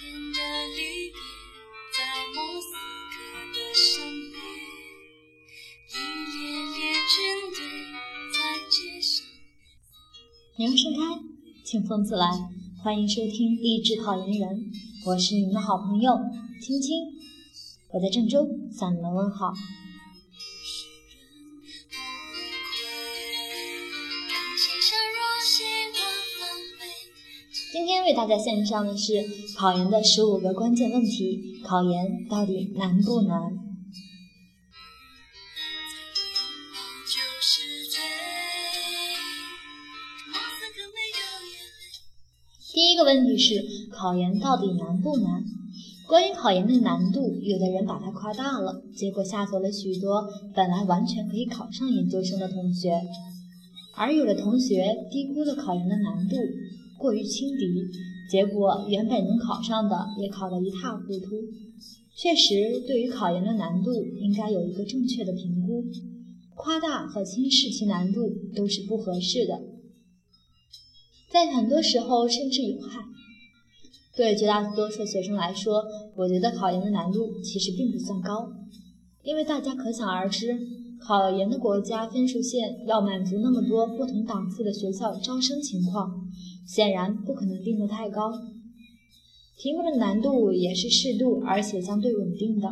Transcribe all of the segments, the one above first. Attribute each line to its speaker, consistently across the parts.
Speaker 1: 天的离别，在莫斯科的深夜，一列列军队在街上。
Speaker 2: 铃声开，清风自来，欢迎收听励志考研人，我是你们的好朋友青青，我在郑州向你们问好。天为大家献上的是考研的十五个关键问题：考研到底难不难？第一个问题是考研到底难不难？关于考研的难度，有的人把它夸大了，结果吓走了许多本来完全可以考上研究生的同学；而有的同学低估了考研的难度。过于轻敌，结果原本能考上的也考得一塌糊涂。确实，对于考研的难度，应该有一个正确的评估。夸大和轻视其难度都是不合适的，在很多时候甚至有害。对绝大多数学生来说，我觉得考研的难度其实并不算高，因为大家可想而知，考研的国家分数线要满足那么多不同档次的学校招生情况。显然不可能定得太高，题目的难度也是适度而且相对稳定的，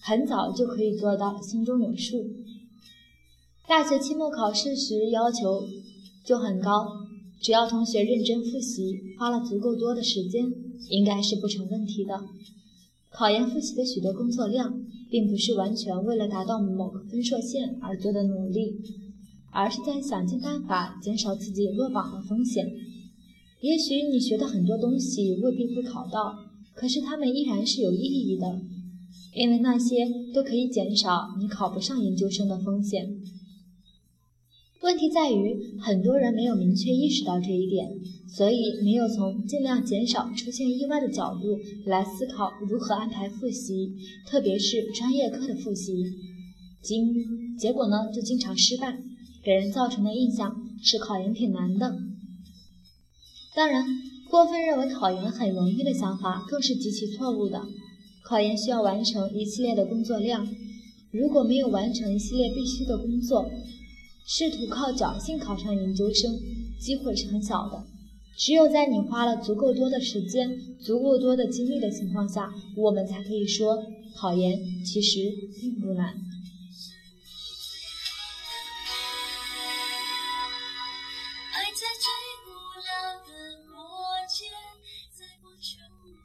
Speaker 2: 很早就可以做到心中有数。大学期末考试时要求就很高，只要同学认真复习，花了足够多的时间，应该是不成问题的。考研复习的许多工作量，并不是完全为了达到某个分数线而做的努力，而是在想尽办法减少自己落榜的风险。也许你学的很多东西未必会考到，可是它们依然是有意义的，因为那些都可以减少你考不上研究生的风险。问题在于，很多人没有明确意识到这一点，所以没有从尽量减少出现意外的角度来思考如何安排复习，特别是专业课的复习。经结果呢，就经常失败，给人造成的印象是考研挺难的。当然，过分认为考研很容易的想法更是极其错误的。考研需要完成一系列的工作量，如果没有完成一系列必须的工作，试图靠侥幸考上研究生，机会是很小的。只有在你花了足够多的时间、足够多的精力的情况下，我们才可以说考研其实并不难。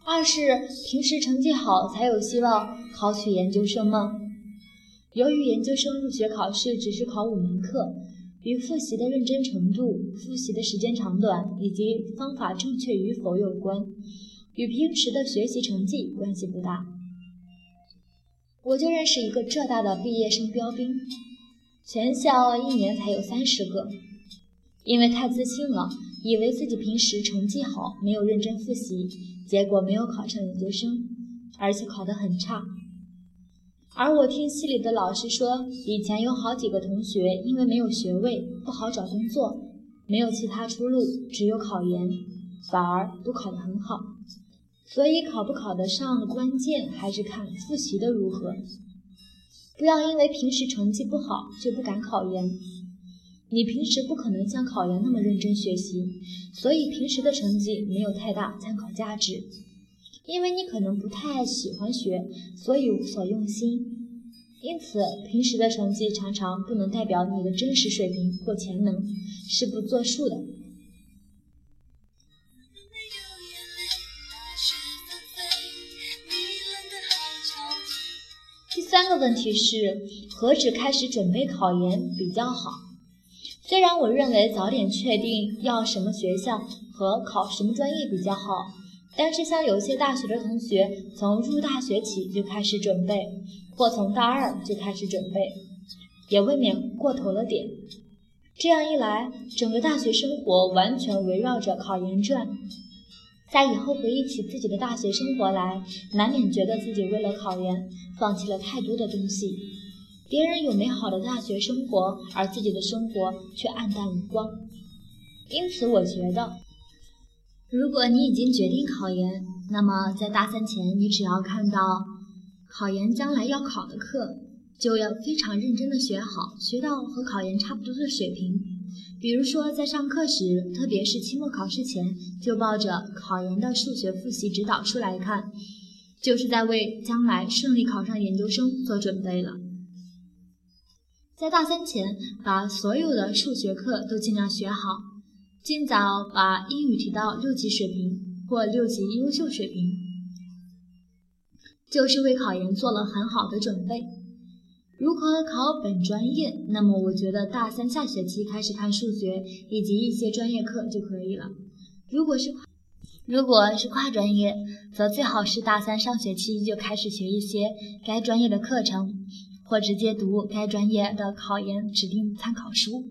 Speaker 2: 二是平时成绩好才有希望考取研究生吗？由于研究生入学考试只是考五门课，与复习的认真程度、复习的时间长短以及方法正确与否有关，与平时的学习成绩关系不大。我就认识一个浙大的毕业生标兵，全校一年才有三十个，因为太自信了。以为自己平时成绩好，没有认真复习，结果没有考上研究生，而且考得很差。而我听系里的老师说，以前有好几个同学因为没有学位，不好找工作，没有其他出路，只有考研，反而都考得很好。所以考不考得上，关键还是看复习的如何。不要因为平时成绩不好就不敢考研。你平时不可能像考研那么认真学习，所以平时的成绩没有太大参考价值。因为你可能不太喜欢学，所以无所用心。因此，平时的成绩常常不能代表你的真实水平或潜能，是不作数的。第三个问题是，何时开始准备考研比较好？虽然我认为早点确定要什么学校和考什么专业比较好，但是像有些大学的同学从入大学起就开始准备，或从大二就开始准备，也未免过头了点。这样一来，整个大学生活完全围绕着考研转，在以后回忆起自己的大学生活来，难免觉得自己为了考研放弃了太多的东西。别人有美好的大学生活，而自己的生活却黯淡无光。因此，我觉得，如果你已经决定考研，那么在大三前，你只要看到考研将来要考的课，就要非常认真的学好，学到和考研差不多的水平。比如说在上课时，特别是期末考试前，就抱着考研的数学复习指导书来看，就是在为将来顺利考上研究生做准备了。在大三前，把所有的数学课都尽量学好，尽早把英语提到六级水平或六级优秀水平，就是为考研做了很好的准备。如何考本专业？那么我觉得大三下学期开始看数学以及一些专业课就可以了。如果是如果是跨专业，则最好是大三上学期就开始学一些该专业的课程。或直接读该专业的考研指定参考书，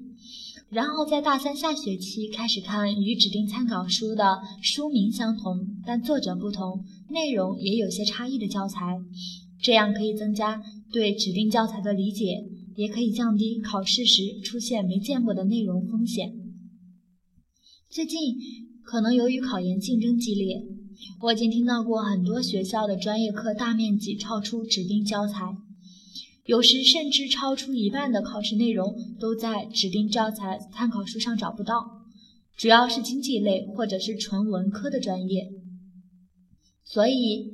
Speaker 2: 然后在大三下学期开始看与指定参考书的书名相同但作者不同、内容也有些差异的教材，这样可以增加对指定教材的理解，也可以降低考试时出现没见过的内容风险。最近可能由于考研竞争激烈，我已经听到过很多学校的专业课大面积超出指定教材。有时甚至超出一半的考试内容都在指定教材参考书上找不到，主要是经济类或者是纯文科的专业，所以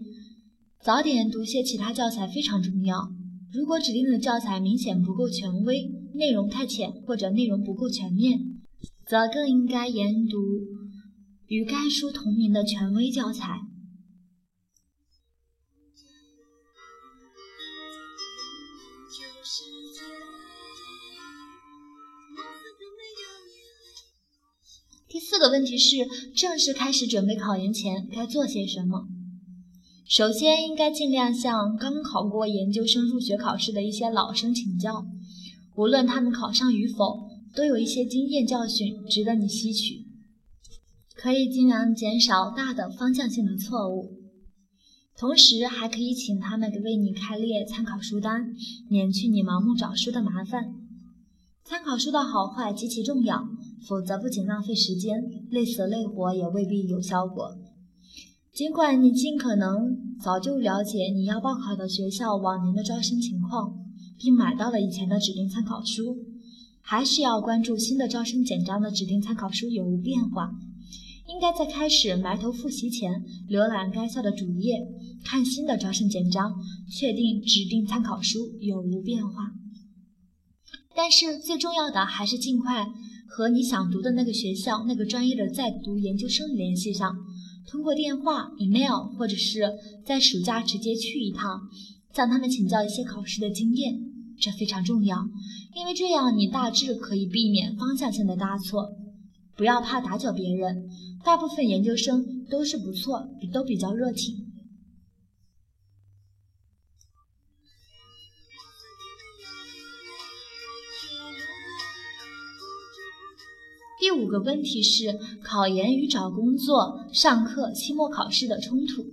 Speaker 2: 早点读些其他教材非常重要。如果指定的教材明显不够权威，内容太浅或者内容不够全面，则更应该研读与该书同名的权威教材。第四个问题是，正式开始准备考研前该做些什么？首先，应该尽量向刚考过研究生入学考试的一些老生请教，无论他们考上与否，都有一些经验教训值得你吸取，可以尽量减少大的方向性的错误。同时，还可以请他们为你开列参考书单，免去你盲目找书的麻烦。参考书的好坏极其重要。否则，不仅浪费时间，累死累活也未必有效果。尽管你尽可能早就了解你要报考的学校往年的招生情况，并买到了以前的指定参考书，还是要关注新的招生简章的指定参考书有无变化。应该在开始埋头复习前，浏览该校的主页，看新的招生简章，确定指定参考书有无变化。但是最重要的还是尽快。和你想读的那个学校、那个专业的在读研究生联系上，通过电话、email，或者是在暑假直接去一趟，向他们请教一些考试的经验，这非常重要，因为这样你大致可以避免方向性的搭错。不要怕打搅别人，大部分研究生都是不错，都比较热情。五个问题是考研与找工作、上课、期末考试的冲突。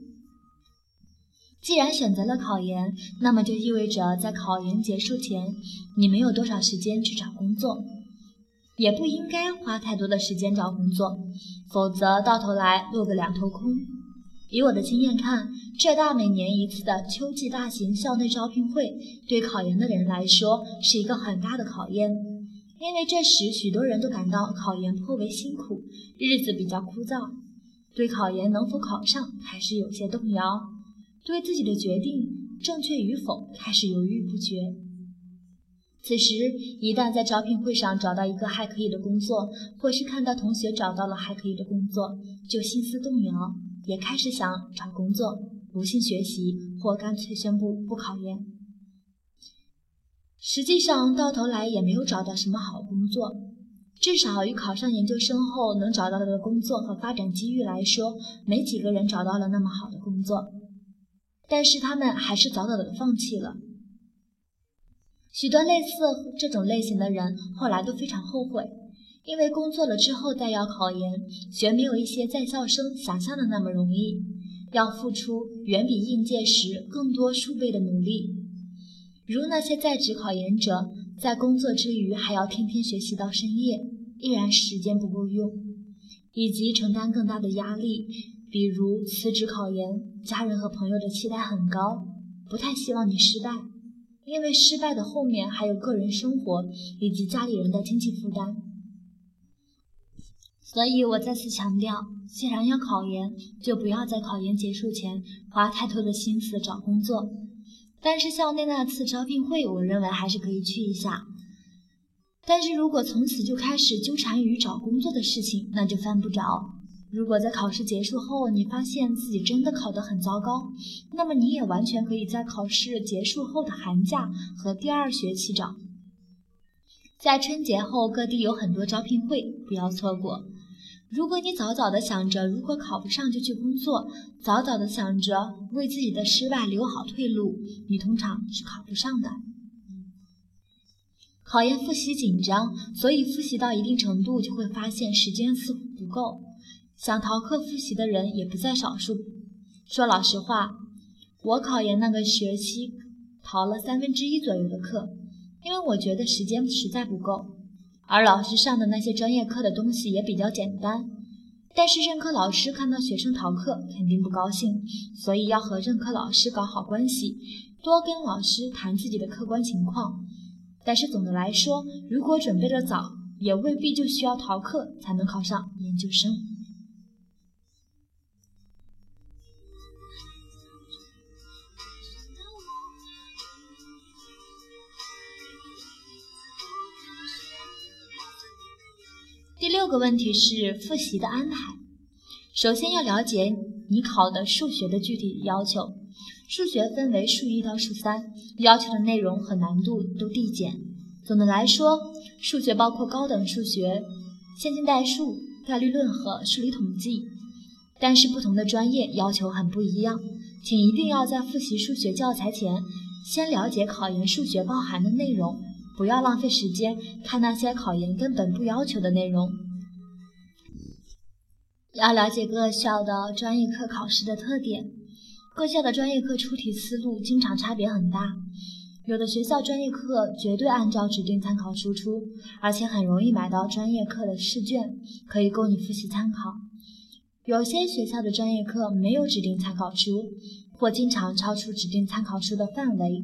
Speaker 2: 既然选择了考研，那么就意味着在考研结束前，你没有多少时间去找工作，也不应该花太多的时间找工作，否则到头来落个两头空。以我的经验看，浙大每年一次的秋季大型校内招聘会，对考研的人来说是一个很大的考验。因为这时许多人都感到考研颇为辛苦，日子比较枯燥，对考研能否考上开始有些动摇，对自己的决定正确与否开始犹豫不决。此时一旦在招聘会上找到一个还可以的工作，或是看到同学找到了还可以的工作，就心思动摇，也开始想找工作，不信学习，或干脆宣布不考研。实际上，到头来也没有找到什么好工作，至少与考上研究生后能找到的工作和发展机遇来说，没几个人找到了那么好的工作。但是他们还是早早的放弃了。许多类似这种类型的人后来都非常后悔，因为工作了之后再要考研，绝没有一些在校生想象的那么容易，要付出远比应届时更多数倍的努力。如那些在职考研者，在工作之余还要天天学习到深夜，依然时间不够用，以及承担更大的压力，比如辞职考研，家人和朋友的期待很高，不太希望你失败，因为失败的后面还有个人生活以及家里人的经济负担。所以我再次强调，既然要考研，就不要在考研结束前花太多的心思找工作。但是校内那次招聘会，我认为还是可以去一下。但是如果从此就开始纠缠于找工作的事情，那就犯不着。如果在考试结束后，你发现自己真的考得很糟糕，那么你也完全可以在考试结束后的寒假和第二学期找。在春节后，各地有很多招聘会，不要错过。如果你早早的想着如果考不上就去工作，早早的想着为自己的失败留好退路，你通常是考不上的。考研复习紧张，所以复习到一定程度就会发现时间似乎不够，想逃课复习的人也不在少数。说老实话，我考研那个学期逃了三分之一左右的课，因为我觉得时间实在不够。而老师上的那些专业课的东西也比较简单，但是任课老师看到学生逃课肯定不高兴，所以要和任课老师搞好关系，多跟老师谈自己的客观情况。但是总的来说，如果准备的早，也未必就需要逃课才能考上研究生。第六个问题是复习的安排。首先要了解你考的数学的具体要求。数学分为数一到数三，要求的内容和难度都递减。总的来说，数学包括高等数学、线性代数、概率论和数理统计。但是不同的专业要求很不一样，请一定要在复习数学教材前，先了解考研数学包含的内容。不要浪费时间看那些考研根本不要求的内容。要了解各校的专业课考试的特点，各校的专业课出题思路经常差别很大。有的学校专业课绝对按照指定参考书出，而且很容易买到专业课的试卷，可以供你复习参考。有些学校的专业课没有指定参考书。或经常超出指定参考书的范围，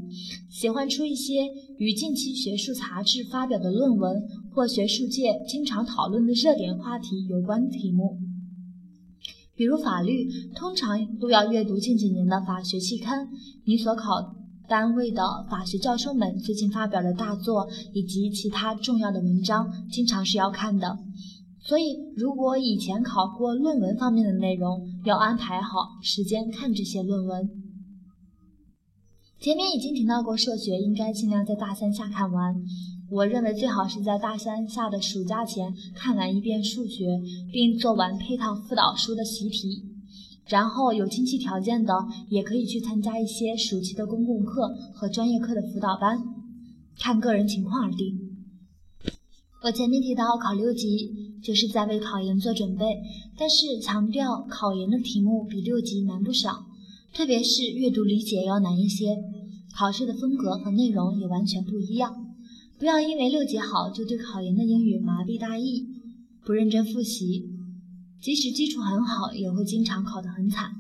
Speaker 2: 喜欢出一些与近期学术杂志发表的论文或学术界经常讨论的热点话题有关的题目。比如法律，通常都要阅读近几年的法学期刊，你所考单位的法学教授们最近发表的大作以及其他重要的文章，经常是要看的。所以，如果以前考过论文方面的内容，要安排好时间看这些论文。前面已经提到过，数学应该尽量在大三下看完。我认为最好是在大三下的暑假前看完一遍数学，并做完配套辅导书的习题。然后有经济条件的，也可以去参加一些暑期的公共课和专业课的辅导班，看个人情况而定。我前面提到考六级。就是在为考研做准备，但是强调考研的题目比六级难不少，特别是阅读理解要难一些，考试的风格和内容也完全不一样。不要因为六级好就对考研的英语麻痹大意，不认真复习，即使基础很好，也会经常考得很惨。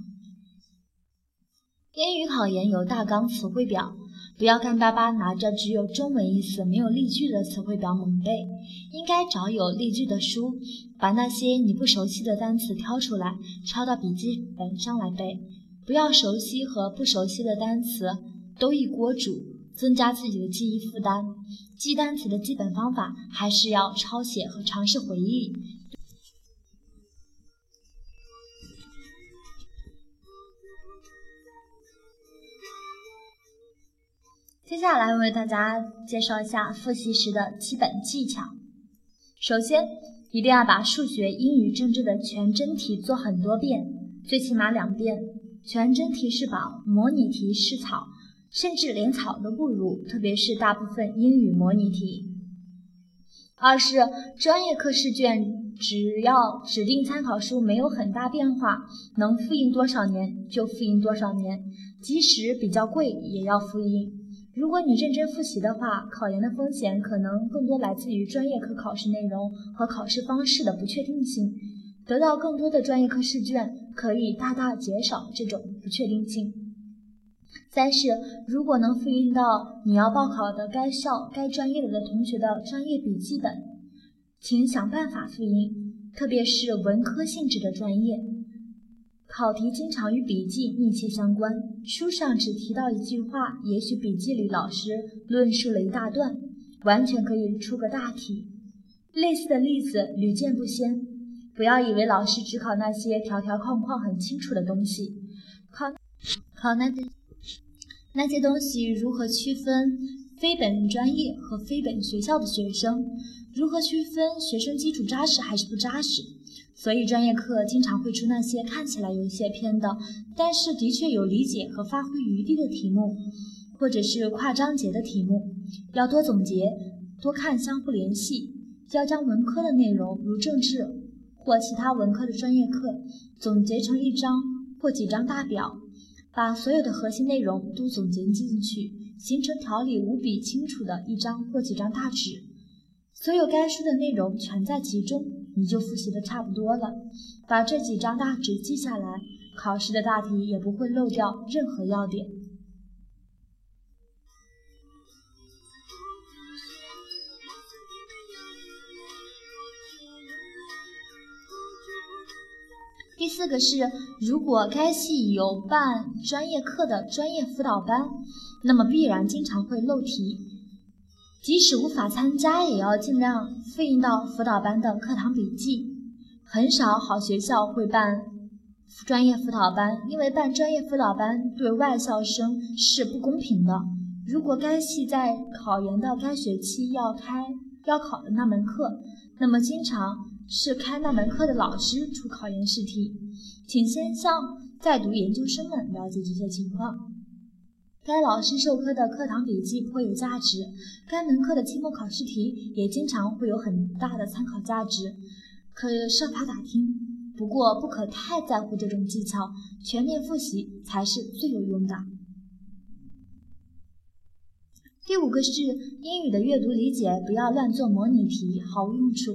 Speaker 2: 英语考研有大纲词汇表。不要干巴巴拿着只有中文意思、没有例句的词汇表猛背，应该找有例句的书，把那些你不熟悉的单词挑出来，抄到笔记本上来背。不要熟悉和不熟悉的单词都一锅煮，增加自己的记忆负担。记单词的基本方法还是要抄写和尝试回忆。接下来为大家介绍一下复习时的基本技巧。首先，一定要把数学、英语、政治的全真题做很多遍，最起码两遍。全真题是宝，模拟题是草，甚至连草都不如，特别是大部分英语模拟题。二是专业课试卷，只要指定参考书没有很大变化，能复印多少年就复印多少年，即使比较贵也要复印。如果你认真复习的话，考研的风险可能更多来自于专业课考试内容和考试方式的不确定性。得到更多的专业课试卷，可以大大减少这种不确定性。三是，如果能复印到你要报考的该校、该专业的同学的专业笔记本，请想办法复印，特别是文科性质的专业，考题经常与笔记密切相关。书上只提到一句话，也许笔记里老师论述了一大段，完全可以出个大题。类似的例子屡见不鲜。不要以为老师只考那些条条框框很清楚的东西，考考那些那些东西如何区分非本专业和非本学校的学生，如何区分学生基础扎实还是不扎实。所以专业课经常会出那些看起来有些偏的，但是的确有理解和发挥余地的题目，或者是跨章节的题目。要多总结，多看相互联系，要将文科的内容如政治。或其他文科的专业课，总结成一张或几张大表，把所有的核心内容都总结进去，形成条理无比清楚的一张或几张大纸。所有该书的内容全在其中，你就复习的差不多了。把这几张大纸记下来，考试的大题也不会漏掉任何要点。第四个是，如果该系有办专业课的专业辅导班，那么必然经常会漏题。即使无法参加，也要尽量复印到辅导班的课堂笔记。很少好学校会办专业辅导班，因为办专业辅导班对外校生是不公平的。如果该系在考研的该学期要开要考的那门课，那么经常。是开那门课的老师出考研试题，请先向在读研究生们了解这些情况。该老师授课的课堂笔记颇有价值，该门课的期末考试题也经常会有很大的参考价值，可设法打听。不过不可太在乎这种技巧，全面复习才是最有用的。第五个是英语的阅读理解，不要乱做模拟题，毫无用处。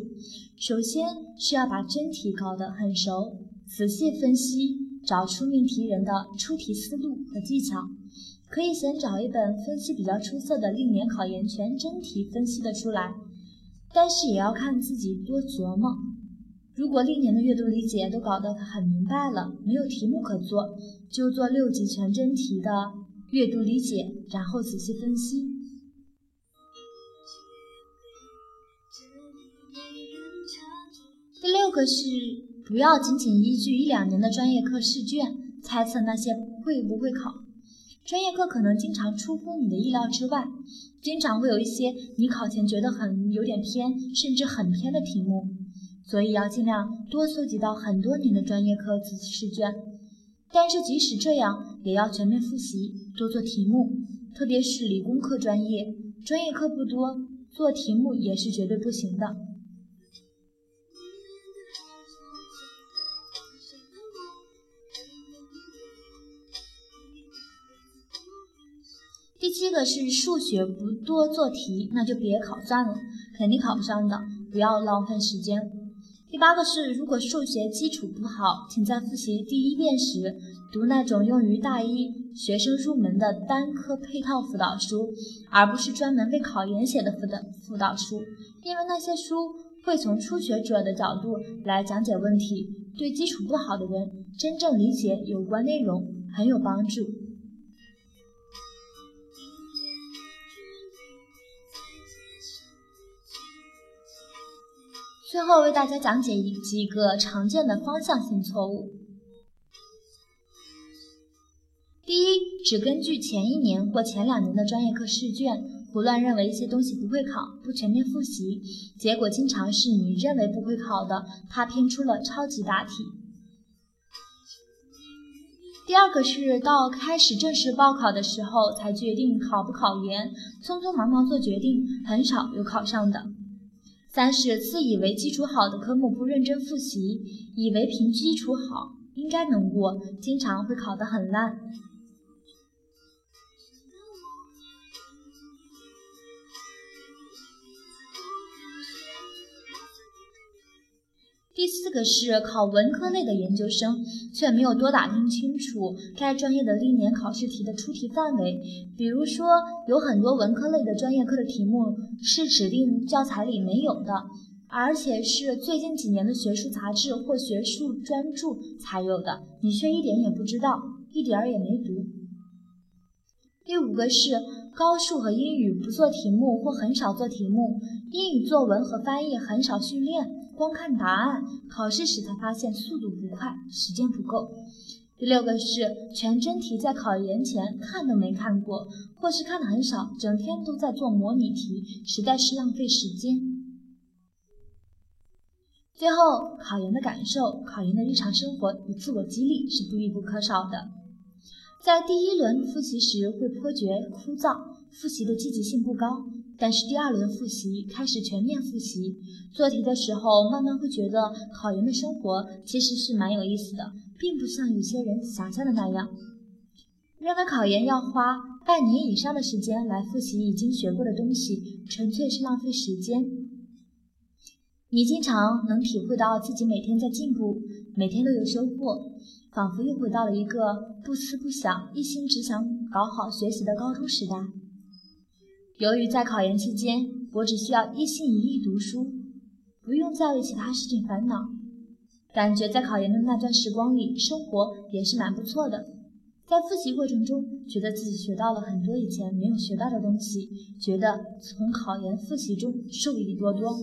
Speaker 2: 首先是要把真题搞得很熟，仔细分析，找出命题人的出题思路和技巧。可以先找一本分析比较出色的历年考研全真题分析的出来，但是也要看自己多琢磨。如果历年的阅读理解都搞得很明白了，没有题目可做，就做六级全真题的阅读理解，然后仔细分析。第六个是不要仅仅依据一两年的专业课试卷猜测那些会不会考。专业课可能经常出乎你的意料之外，经常会有一些你考前觉得很有点偏，甚至很偏的题目，所以要尽量多搜集到很多年的专业课试卷。但是即使这样，也要全面复习，多做题目，特别是理工科专业，专业课不多，做题目也是绝对不行的。第七个是数学不多做题，那就别考算了，肯定考不上的，不要浪费时间。第八个是，如果数学基础不好，请在复习第一遍时读那种用于大一学生入门的单科配套辅导书，而不是专门为考研写的辅导辅导书，因为那些书会从初学者的角度来讲解问题，对基础不好的人真正理解有关内容很有帮助。最后为大家讲解几个常见的方向性错误。第一，只根据前一年或前两年的专业课试卷胡乱认为一些东西不会考，不全面复习，结果经常是你认为不会考的，他偏出了超级大题。第二个是到开始正式报考的时候才决定考不考研，匆匆忙忙做决定，很少有考上的。三是自以为基础好的科目不认真复习，以为凭基础好应该能过，经常会考得很烂。第四个是考文科类的研究生，却没有多打听清楚该专业的历年考试题的出题范围。比如说，有很多文科类的专业课的题目是指定教材里没有的，而且是最近几年的学术杂志或学术专著才有的，你却一点也不知道，一点儿也没读。第五个是高数和英语不做题目或很少做题目，英语作文和翻译很少训练。光看答案，考试时才发现速度不快，时间不够。第六个是全真题，在考研前看都没看过，或是看的很少，整天都在做模拟题，实在是浪费时间。最后，考研的感受，考研的日常生活与自我激励是必不可少的。在第一轮复习时会颇觉枯燥，复习的积极性不高。但是第二轮复习开始全面复习，做题的时候慢慢会觉得考研的生活其实是蛮有意思的，并不像有些人想象的那样，认为考研要花半年以上的时间来复习已经学过的东西，纯粹是浪费时间。你经常能体会到自己每天在进步，每天都有收获，仿佛又回到了一个不思不想、一心只想搞好学习的高中时代。由于在考研期间，我只需要一心一意读书，不用再为其他事情烦恼，感觉在考研的那段时光里，生活也是蛮不错的。在复习过程中，觉得自己学到了很多以前没有学到的东西，觉得从考研复习中受益多多。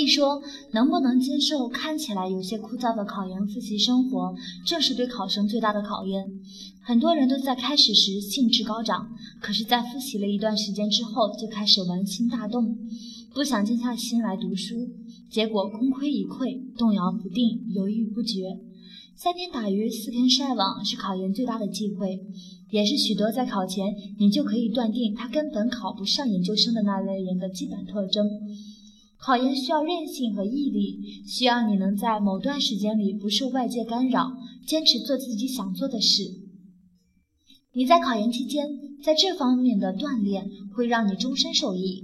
Speaker 2: 以说，能不能接受看起来有些枯燥的考研复习生活，正是对考生最大的考验。很多人都在开始时兴致高涨，可是，在复习了一段时间之后，就开始玩心大动，不想静下心来读书，结果功亏一篑，动摇不定，犹豫不决。三天打鱼四天晒网是考研最大的忌讳，也是许多在考前你就可以断定他根本考不上研究生的那类人的基本特征。考研需要韧性和毅力，需要你能在某段时间里不受外界干扰，坚持做自己想做的事。你在考研期间，在这方面的锻炼会让你终身受益。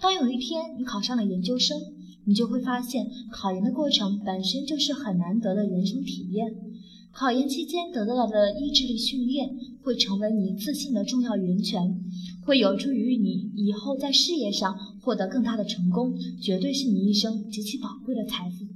Speaker 2: 当有一天你考上了研究生，你就会发现，考研的过程本身就是很难得的人生体验。考研期间得到的意志力训练，会成为你自信的重要源泉。会有助于你以后在事业上获得更大的成功，绝对是你一生极其宝贵的财富。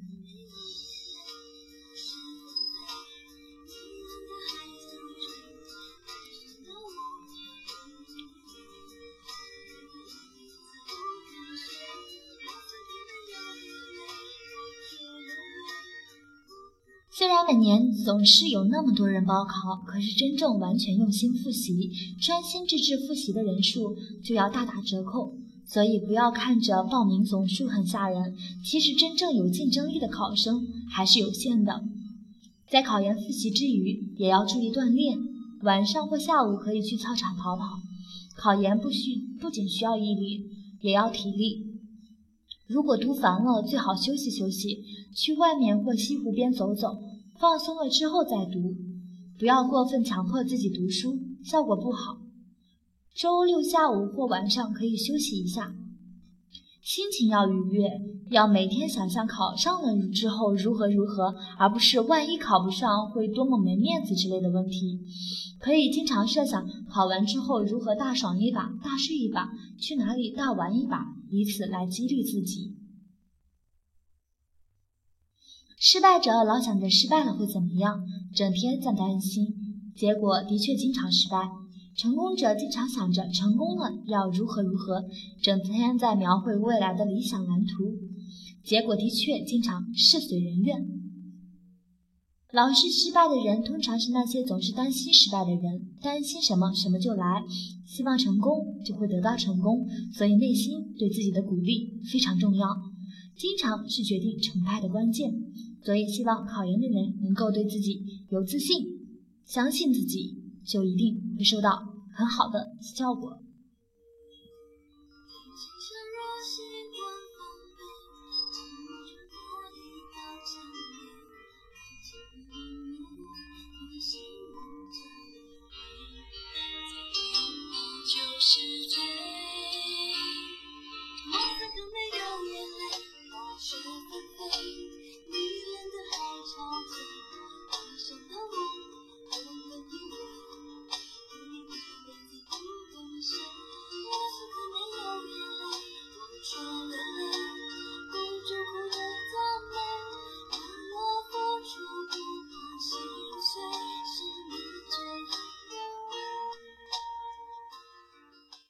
Speaker 2: 虽然每年总是有那么多人报考，可是真正完全用心复习、专心致志复习的人数就要大打折扣。所以不要看着报名总数很吓人，其实真正有竞争力的考生还是有限的。在考研复习之余，也要注意锻炼，晚上或下午可以去操场跑跑。考研不需不仅需要毅力，也要体力。如果读烦了，最好休息休息，去外面或西湖边走走。放松了之后再读，不要过分强迫自己读书，效果不好。周六下午或晚上可以休息一下，心情要愉悦，要每天想象考上了之后如何如何，而不是万一考不上会多么没面子之类的问题。可以经常设想考完之后如何大爽一把、大睡一把、去哪里大玩一把，以此来激励自己。失败者老想着失败了会怎么样，整天在担心，结果的确经常失败。成功者经常想着成功了要如何如何，整天在描绘未来的理想蓝图，结果的确经常事随人愿。老是失败的人，通常是那些总是担心失败的人，担心什么什么就来，希望成功就会得到成功，所以内心对自己的鼓励非常重要，经常是决定成败的关键。所以，希望考研的人能够对自己有自信，相信自己，就一定会收到很好的效果。